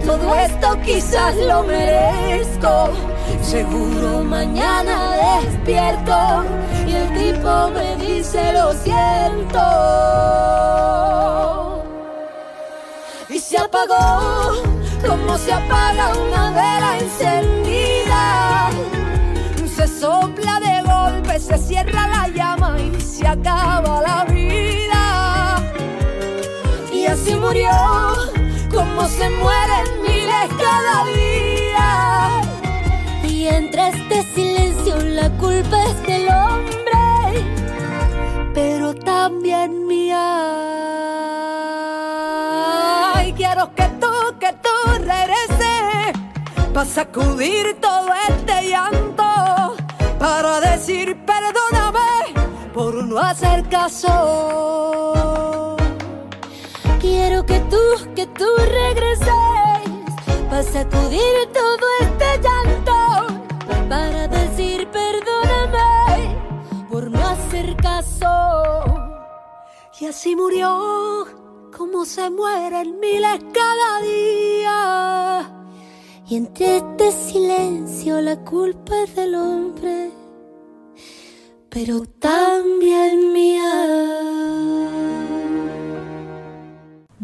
todo esto quizás lo merezco Seguro mañana despierto y el tipo me dice lo siento. Y se apagó como se apaga una vela encendida. Se sopla de golpe, se cierra la llama y se acaba la vida así murió, como se mueren miles cada día. Y entre este silencio la culpa es del hombre, pero también mía. Ay, quiero que tú, que tú regreses, para sacudir todo este llanto, para decir perdóname por no hacer caso. Tú, que tú regreses para sacudir todo este llanto, para decir perdóname por no hacer caso. Y así murió como se mueren miles cada día. Y entre este silencio la culpa es del hombre pero también mía.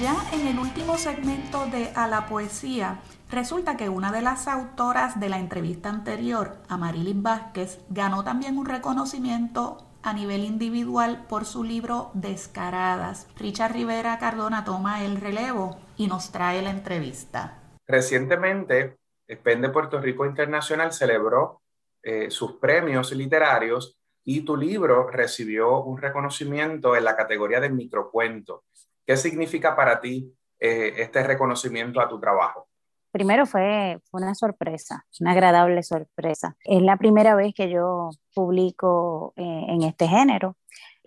Ya en el último segmento de A la Poesía, Resulta que una de las autoras de la entrevista anterior, Amarilis Vázquez, ganó también un reconocimiento a nivel individual por su libro Descaradas. Richard Rivera Cardona toma el relevo y nos trae la entrevista. Recientemente, el Puerto Rico Internacional celebró eh, sus premios literarios y tu libro recibió un reconocimiento en la categoría de microcuento. ¿Qué significa para ti eh, este reconocimiento a tu trabajo? primero fue, una sorpresa, una agradable sorpresa. Es la primera vez que yo publico eh, en este género.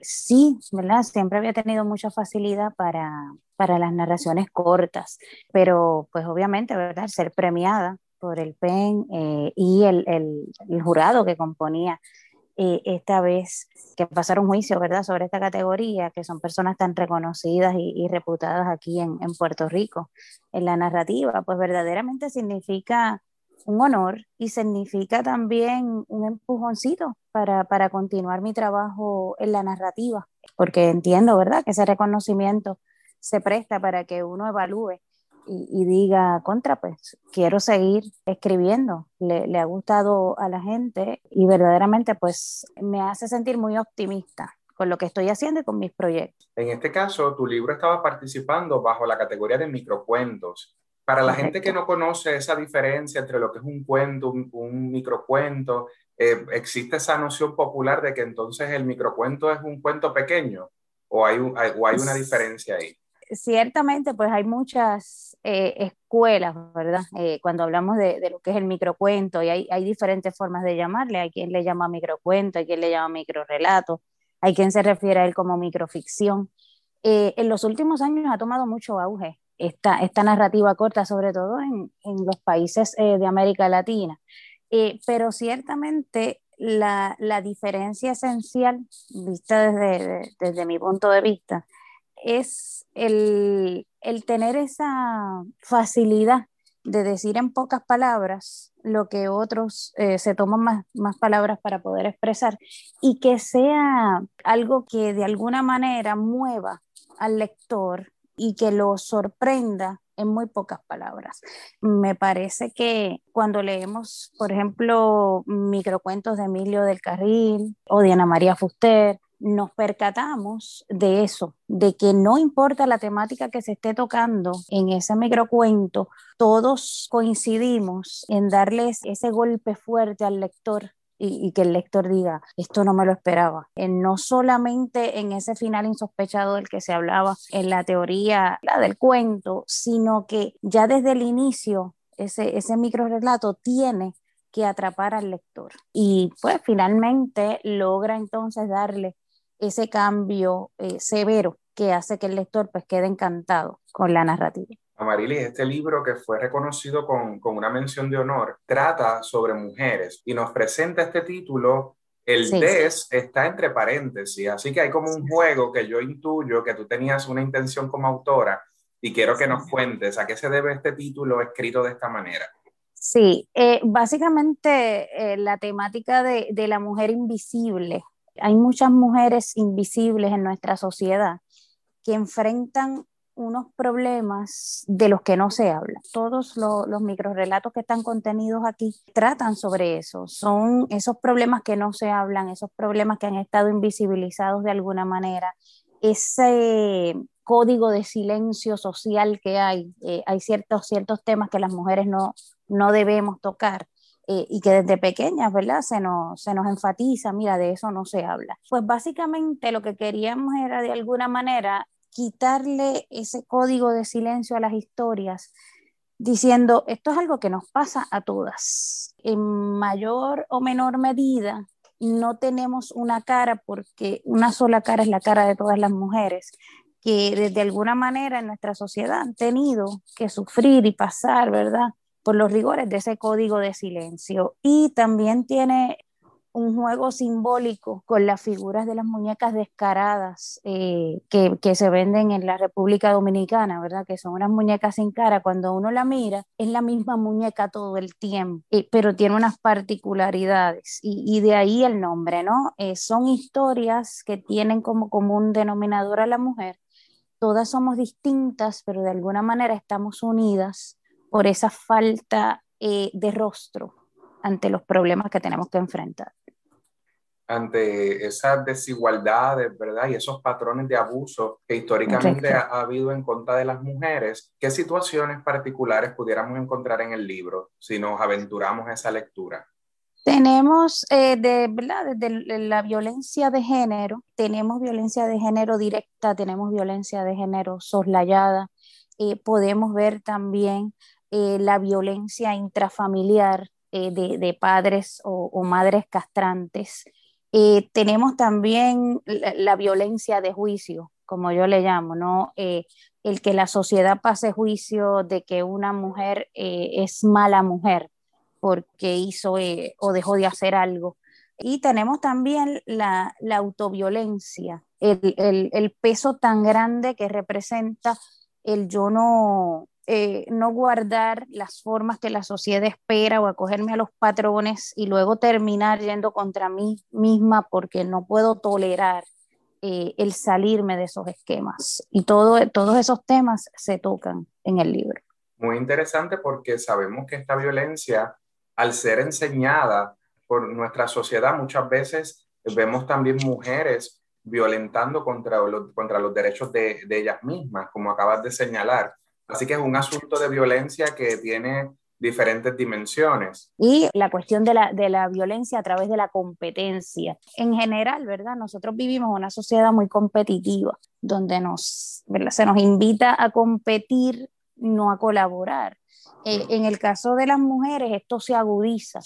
Sí, ¿verdad? Siempre había tenido mucha facilidad para, para las narraciones cortas, pero pues obviamente, ¿verdad? Ser premiada por el PEN eh, y el, el, el, jurado que componía eh, esta vez que pasaron juicio, ¿verdad?, sobre esta categoría, que son personas tan reconocidas y, reputadas aquí en, en, Puerto Rico, en la narrativa, pues verdaderamente significa un honor y significa también un empujoncito para, para continuar mi trabajo en la narrativa, porque entiendo, ¿verdad?, que ese reconocimiento se presta para que uno evalúe y, diga, contra, pues quiero seguir escribiendo, le, le, ha gustado a la gente y verdaderamente pues me hace sentir muy optimista con lo que estoy haciendo y con mis proyectos. En este caso, tu libro estaba participando bajo la categoría de microcuentos. Para la gente que no conoce esa diferencia entre lo que es un cuento, un, un microcuento, eh, ¿existe esa noción popular de que entonces el microcuento es un cuento pequeño o hay, un, hay o hay una diferencia ahí? ciertamente pues hay muchas eh, escuelas, ¿verdad? Eh, cuando hablamos de, de, lo que es el microcuento y hay, hay, diferentes formas de llamarle, hay quien le llama microcuento, hay quien le llama microrelato, hay quien se refiere a él como microficción. Eh, en los últimos años ha tomado mucho auge esta, esta narrativa corta, sobre todo en, en los países de América Latina, pero ciertamente la, la, diferencia esencial, vista desde, desde mi punto de vista, es el, tener esa facilidad de decir en pocas palabras lo que otros eh, se toman más, más palabras para poder expresar y que sea algo que de alguna manera mueva al lector y que lo sorprenda en muy pocas palabras. Me parece que cuando leemos, por ejemplo, microcuentos de Emilio del Carril o de Ana María Fuster, nos percatamos de eso, de que no importa la temática que se esté tocando en ese microcuento, todos coincidimos en darles ese golpe fuerte al lector y, que el lector diga, esto no me lo esperaba. no solamente en ese final insospechado del que se hablaba en la teoría del cuento, sino que ya desde el inicio ese, ese micro tiene que atrapar al lector. Y pues finalmente logra entonces darle ese cambio eh, severo que hace que el lector pues quede encantado con la narrativa. Amarilis, este libro que fue reconocido con, con, una mención de honor trata sobre mujeres y nos presenta este título. El des está entre paréntesis, así que hay como un juego que yo intuyo que tú tenías una intención como autora y quiero que nos cuentes a qué se debe este título escrito de esta manera. Sí, eh, básicamente eh, la temática de, de, la mujer invisible hay muchas mujeres invisibles en nuestra sociedad que enfrentan unos problemas de los que no se habla. Todos los, microrelatos que están contenidos aquí tratan sobre eso. Son esos problemas que no se hablan, esos problemas que han estado invisibilizados de alguna manera, ese código de silencio social que hay. Eh, hay ciertos, ciertos temas que las mujeres no, no debemos tocar. Eh, y que desde pequeñas, ¿verdad? Se nos, se nos enfatiza, mira, de eso no se habla. Pues básicamente lo que queríamos era de alguna manera quitarle ese código de silencio a las historias, diciendo, esto es algo que nos pasa a todas. En mayor o menor medida, no tenemos una cara porque una sola cara es la cara de todas las mujeres que desde alguna manera en nuestra sociedad han tenido que sufrir y pasar, ¿verdad? Por los rigores de ese código de silencio. Y también tiene un juego simbólico con las figuras de las muñecas descaradas eh, que, que, se venden en la República Dominicana, ¿verdad? Que son unas muñecas sin cara. Cuando uno la mira, es la misma muñeca todo el tiempo, eh, pero tiene unas particularidades y, de ahí el nombre, ¿no? Eh, son historias que tienen como común denominador a la mujer. Todas somos distintas, pero de alguna manera estamos unidas por esa falta de rostro ante los problemas que tenemos que enfrentar ante esas desigualdades, ¿verdad? Y esos patrones de abuso que históricamente ha, habido en contra de las mujeres, ¿qué situaciones particulares pudiéramos encontrar en el libro si nos aventuramos a esa lectura? Tenemos, eh, de, ¿verdad? Desde la violencia de género, tenemos violencia de género directa, tenemos violencia de género soslayada, eh, podemos ver también eh, la violencia intrafamiliar de, de, padres o, madres castrantes, eh, tenemos también la, violencia de juicio, como yo le llamo, ¿no? Eh, el que la sociedad pase juicio de que una mujer eh, es mala mujer porque hizo o dejó de hacer algo. Y tenemos también la, la autoviolencia, el, el, el peso tan grande que representa el yo no, eh, no guardar las formas que la sociedad espera o acogerme a los patrones y luego terminar yendo contra mí misma porque no puedo tolerar eh, el salirme de esos esquemas. Y todo, todos esos temas se tocan en el libro. Muy interesante porque sabemos que esta violencia, al ser enseñada por nuestra sociedad, muchas veces vemos también mujeres violentando contra los, contra los derechos de, de ellas mismas, como acabas de señalar. Así que es un asunto de violencia que tiene diferentes dimensiones. Y la cuestión de la, de la violencia a través de la competencia. En general, ¿verdad? Nosotros vivimos una sociedad muy competitiva, donde nos, se nos invita a competir, no a colaborar. Eh, en el caso de las mujeres, esto se agudiza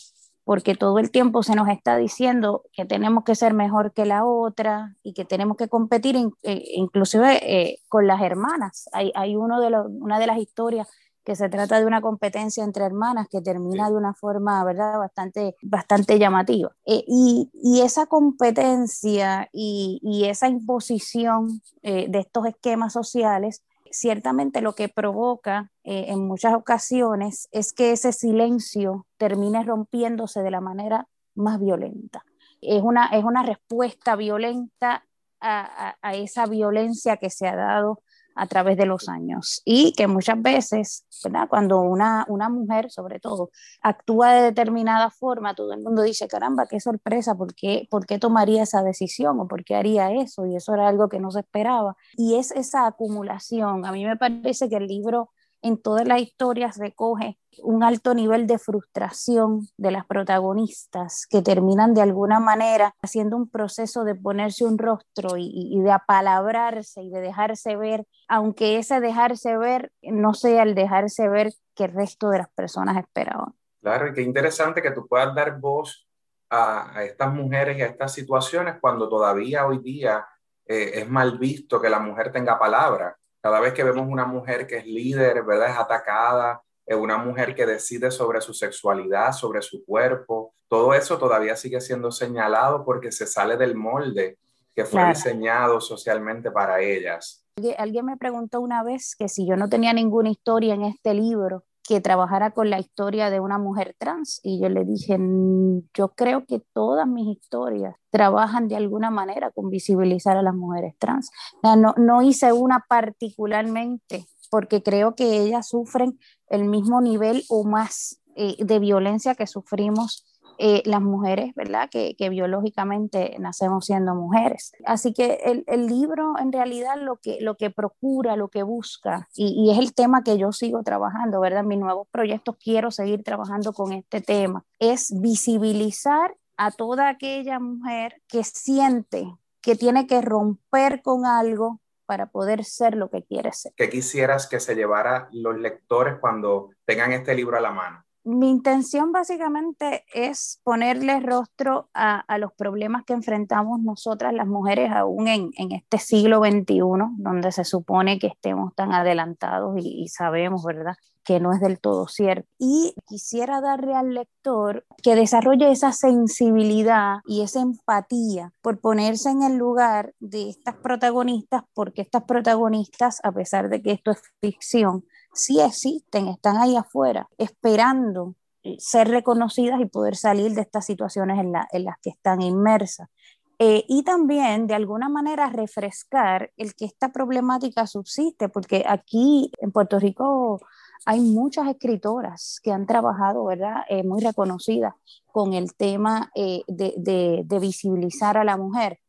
porque todo el tiempo se nos está diciendo que tenemos que ser mejor que la otra y que tenemos que competir eh, inclusive eh, con las hermanas. Hay, hay uno de los, una de las historias que se trata de una competencia entre hermanas que termina de una forma, ¿verdad?, bastante, bastante llamativa. Eh, y, y, esa competencia y, y esa imposición de estos esquemas sociales ciertamente lo que provoca eh, en muchas ocasiones es que ese silencio termine rompiéndose de la manera más violenta. Es una, es una respuesta violenta a, a, esa violencia que se ha dado a través de los años y que muchas veces, cuando una, una mujer sobre todo actúa de determinada forma, todo el mundo dice, caramba, qué sorpresa, ¿por qué, ¿por qué tomaría esa decisión o por qué haría eso? Y eso era algo que no se esperaba. Y es esa acumulación. A mí me parece que el libro en todas las historias recoge un alto nivel de frustración de las protagonistas que terminan de alguna manera haciendo un proceso de ponerse un rostro y, de apalabrarse y de dejarse ver, aunque ese dejarse ver no sea el dejarse ver que el resto de las personas esperaban. Claro, y qué interesante que tú puedas dar voz a, estas mujeres y a estas situaciones cuando todavía hoy día eh, es mal visto que la mujer tenga palabra cada vez que vemos una mujer que es líder, ¿verdad? Es atacada, es una mujer que decide sobre su sexualidad, sobre su cuerpo, todo eso todavía sigue siendo señalado porque se sale del molde que fue diseñado socialmente para ellas. Alguien me preguntó una vez que si yo no tenía ninguna historia en este libro, que trabajara con la historia de una mujer trans y yo le dije, yo creo que todas mis historias trabajan de alguna manera con visibilizar a las mujeres trans. No, no hice una particularmente porque creo que ellas sufren el mismo nivel o más eh, de violencia que sufrimos eh, las mujeres, ¿verdad? Que, biológicamente nacemos siendo mujeres. Así que el, libro en realidad lo que, lo que procura, lo que busca, y, es el tema que yo sigo trabajando, ¿verdad? Mis nuevos proyectos quiero seguir trabajando con este tema, es visibilizar a toda aquella mujer que siente que tiene que romper con algo para poder ser lo que quiere ser. ¿Qué quisieras que se llevara los lectores cuando tengan este libro a la mano? Mi intención básicamente es ponerle rostro a, los problemas que enfrentamos nosotras las mujeres aún en, este siglo XXI, donde se supone que estemos tan adelantados y, sabemos, ¿verdad? que no es del todo cierto. Y quisiera darle al lector que desarrolle esa sensibilidad y esa empatía por ponerse en el lugar de estas protagonistas, porque estas protagonistas, a pesar de que esto es ficción, sí existen, están ahí afuera, esperando eh, ser reconocidas y poder salir de estas situaciones en, las que están inmersas. Eh, y también de alguna manera refrescar el que esta problemática subsiste, porque aquí en Puerto Rico hay muchas escritoras que han trabajado, ¿verdad? Eh, muy reconocidas con el tema de, de, visibilizar a la mujer.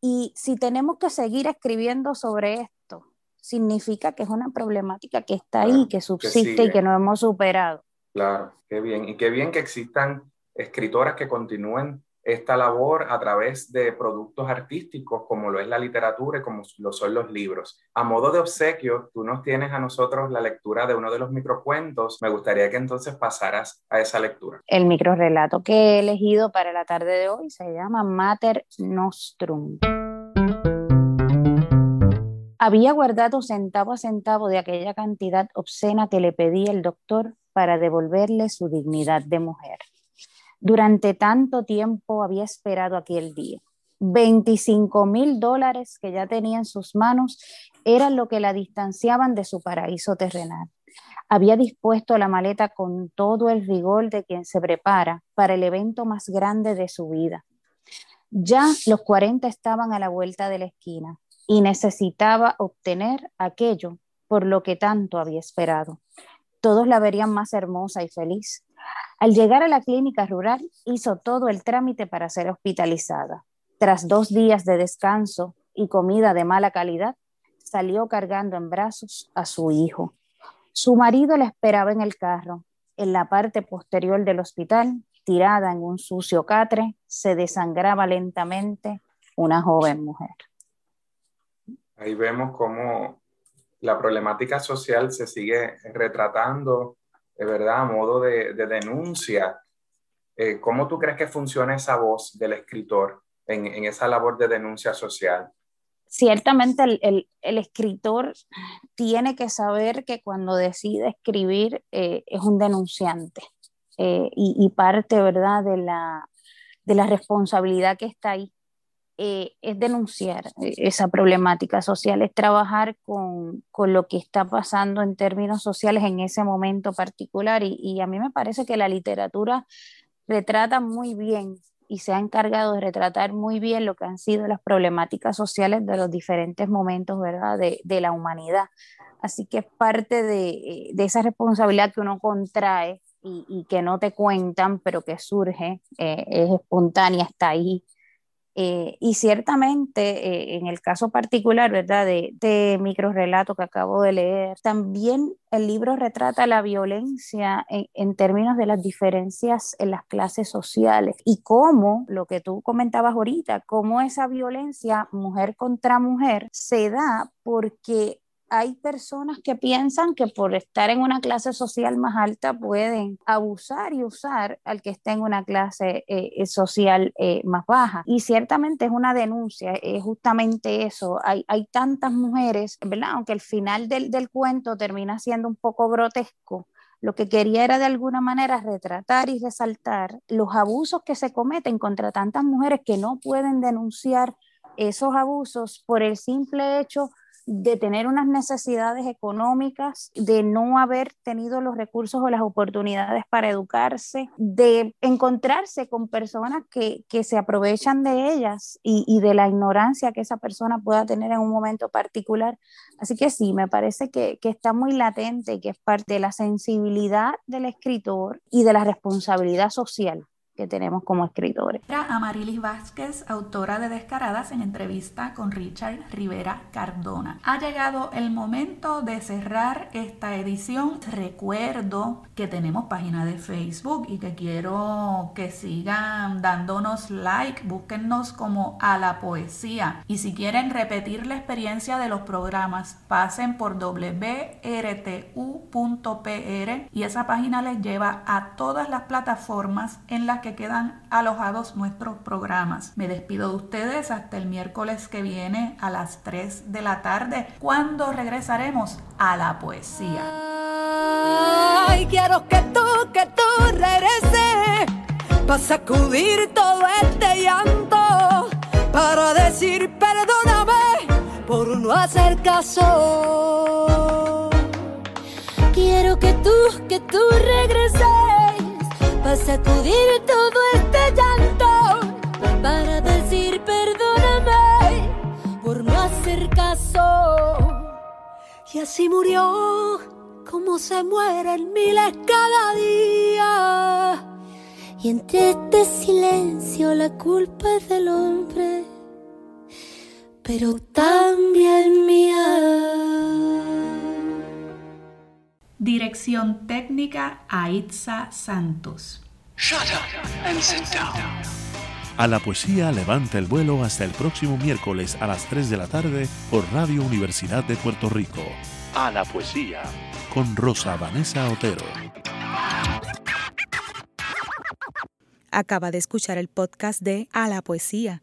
Y si tenemos que seguir escribiendo sobre esto, significa que es una problemática que está ahí, que subsiste y que no hemos superado. Claro, qué bien. Y qué bien que existan escritoras que continúen esta labor a través de productos artísticos como lo es la literatura y como lo son los libros. A modo de obsequio, tú nos tienes a nosotros la lectura de uno de los microcuentos. Me gustaría que entonces pasaras a esa lectura. El microrelato que he elegido para la tarde de hoy se llama Mater Nostrum. Había guardado centavo a centavo de aquella cantidad obscena que le pedía el doctor para devolverle su dignidad de mujer. Durante tanto tiempo había esperado aquel día. 25 mil dólares que ya tenía en sus manos eran lo que la distanciaban de su paraíso terrenal. Había dispuesto la maleta con todo el rigor de quien se prepara para el evento más grande de su vida. Ya los 40 estaban a la vuelta de la esquina y necesitaba obtener aquello por lo que tanto había esperado. Todos la verían más hermosa y feliz. Al llegar a la clínica rural, hizo todo el trámite para ser hospitalizada. Tras dos días de descanso y comida de mala calidad, salió cargando en brazos a su hijo. Su marido la esperaba en el carro. En la parte posterior del hospital, tirada en un sucio catre, se desangraba lentamente una joven mujer. Ahí vemos cómo la problemática social se sigue retratando, de verdad, a modo de, denuncia. Eh, ¿Cómo tú crees que funciona esa voz del escritor en, esa labor de denuncia social? Ciertamente el, escritor tiene que saber que cuando decide escribir eh, es un denunciante eh, y, y, parte, ¿verdad?, de la, de la responsabilidad que está ahí eh, es denunciar eh, esa problemática social, es trabajar con, lo que está pasando en términos sociales en ese momento particular. Y, a mí me parece que la literatura retrata muy bien y se ha encargado de retratar muy bien lo que han sido las problemáticas sociales de los diferentes momentos ¿verdad? De, la humanidad. Así que es parte de, esa responsabilidad que uno contrae y, que no te cuentan, pero que surge, eh, es espontánea, está ahí eh, y ciertamente, eh, en el caso particular, ¿verdad?, de, de microrelato que acabo de leer, también el libro retrata la violencia en, en, términos de las diferencias en las clases sociales y cómo, lo que tú comentabas ahorita, cómo esa violencia mujer contra mujer se da porque hay personas que piensan que por estar en una clase social más alta pueden abusar y usar al que esté en una clase eh, eh, social eh, más baja. Y ciertamente es una denuncia, es justamente eso. Hay, hay tantas mujeres, ¿verdad? Aunque el final del, del cuento termina siendo un poco grotesco, lo que quería era de alguna manera retratar y resaltar los abusos que se cometen contra tantas mujeres que no pueden denunciar esos abusos por el simple hecho de tener unas necesidades económicas, de no haber tenido los recursos o las oportunidades para educarse, de encontrarse con personas que, que se aprovechan de ellas y, y, de la ignorancia que esa persona pueda tener en un momento particular. Así que sí, me parece que, que está muy latente que es parte de la sensibilidad del escritor y de la responsabilidad social que tenemos como escritores. Amarilis Vázquez, autora de Descaradas, en entrevista con Richard Rivera Cardona. Ha llegado el momento de cerrar esta edición. Recuerdo que tenemos página de Facebook y que quiero que sigan dándonos like, búsquennos como a la poesía. Y si quieren repetir la experiencia de los programas, pasen por wrtu.pr y esa página les lleva a todas las plataformas en las que quedan alojados nuestros programas. Me despido de ustedes hasta el miércoles que viene a las 3 de la tarde, cuando regresaremos a la poesía. Ay, quiero que tú, que tú regreses para sacudir todo este llanto, para decir perdóname por no hacer caso. Quiero que tú, que tú regreses para sacudir todo este llanto, para decir perdóname por no hacer caso. Y así murió como se mueren miles cada día. Y entre este silencio la culpa es del hombre, pero también mía. Dirección técnica Aitza Santos. A la poesía levanta el vuelo hasta el próximo miércoles a las 3 de la tarde por Radio Universidad de Puerto Rico. A la poesía con Rosa Vanessa Otero. Acaba de escuchar el podcast de A la poesía